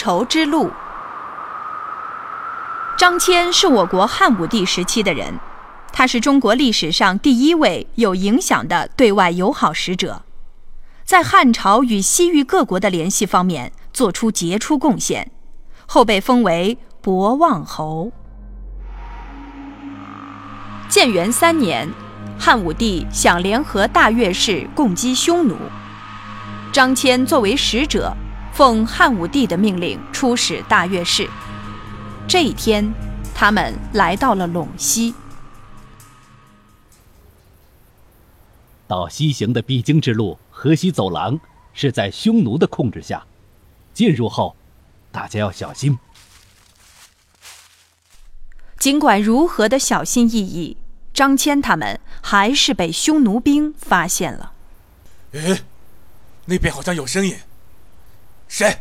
绸之路。张骞是我国汉武帝时期的人，他是中国历史上第一位有影响的对外友好使者，在汉朝与西域各国的联系方面做出杰出贡献，后被封为博望侯。建元三年，汉武帝想联合大月氏共击匈奴，张骞作为使者。奉汉武帝的命令出使大月氏。这一天，他们来到了陇西。到西行的必经之路河西走廊是在匈奴的控制下，进入后，大家要小心。尽管如何的小心翼翼，张骞他们还是被匈奴兵发现了。哎，那边好像有声音。谁？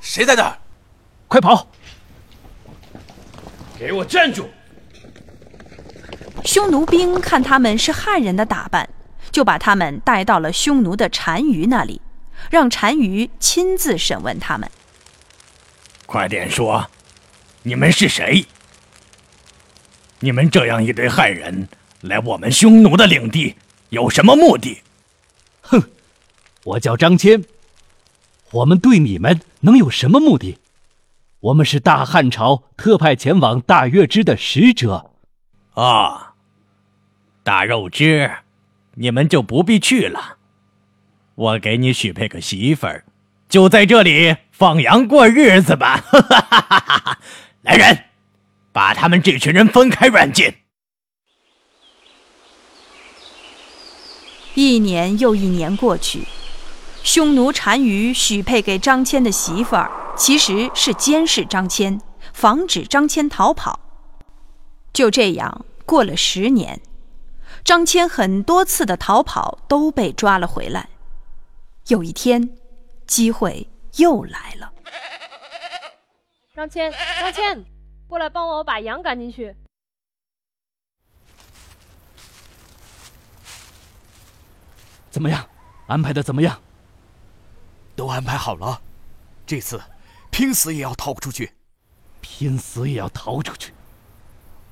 谁在那儿？快跑！给我站住！匈奴兵看他们是汉人的打扮，就把他们带到了匈奴的单于那里，让单于亲自审问他们。快点说，你们是谁？你们这样一堆汉人来我们匈奴的领地，有什么目的？哼！我叫张骞。我们对你们能有什么目的？我们是大汉朝特派前往大月支的使者。啊，大肉支，你们就不必去了。我给你许配个媳妇儿，就在这里放羊过日子吧。来人，把他们这群人分开软禁。一年又一年过去。匈奴单于许配给张骞的媳妇儿，其实是监视张骞，防止张骞逃跑。就这样过了十年，张骞很多次的逃跑都被抓了回来。有一天，机会又来了。张骞，张骞，过来帮我把羊赶进去。怎么样？安排的怎么样？都安排好了，这次拼死也要逃出去，拼死也要逃出去。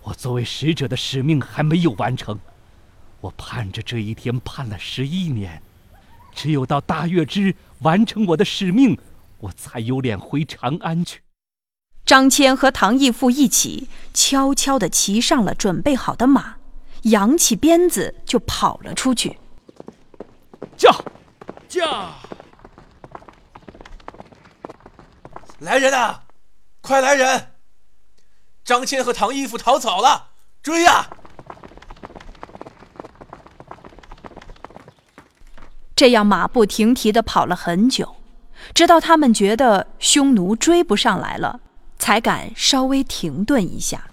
我作为使者的使命还没有完成，我盼着这一天盼了十一年，只有到大月支完成我的使命，我才有脸回长安去。张骞和唐义父一起悄悄地骑上了准备好的马，扬起鞭子就跑了出去。驾，驾！来人啊！快来人！张骞和唐义父逃走了，追呀！这样马不停蹄的跑了很久，直到他们觉得匈奴追不上来了，才敢稍微停顿一下。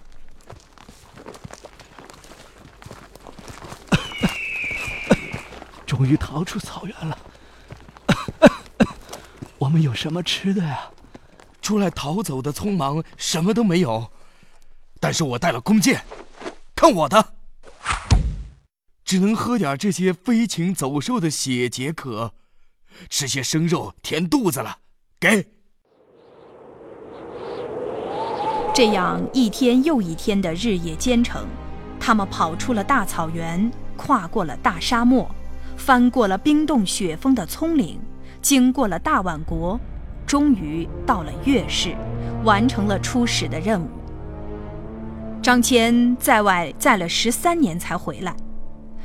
终于逃出草原了。我们有什么吃的呀？出来逃走的匆忙，什么都没有。但是我带了弓箭，看我的！只能喝点这些飞禽走兽的血解渴，吃些生肉填肚子了。给。这样一天又一天的日夜兼程，他们跑出了大草原，跨过了大沙漠，翻过了冰冻雪封的葱岭，经过了大宛国。终于到了月氏，完成了出使的任务。张骞在外在了十三年才回来，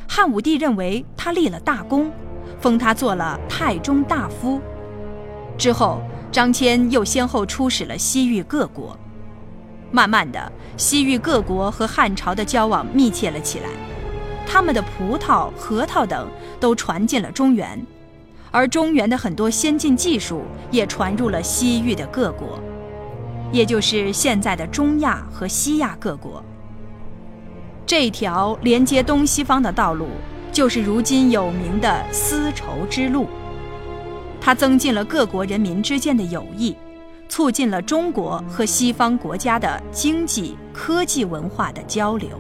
汉武帝认为他立了大功，封他做了太中大夫。之后，张骞又先后出使了西域各国，慢慢的，西域各国和汉朝的交往密切了起来，他们的葡萄、核桃等都传进了中原。而中原的很多先进技术也传入了西域的各国，也就是现在的中亚和西亚各国。这条连接东西方的道路，就是如今有名的丝绸之路。它增进了各国人民之间的友谊，促进了中国和西方国家的经济、科技、文化的交流。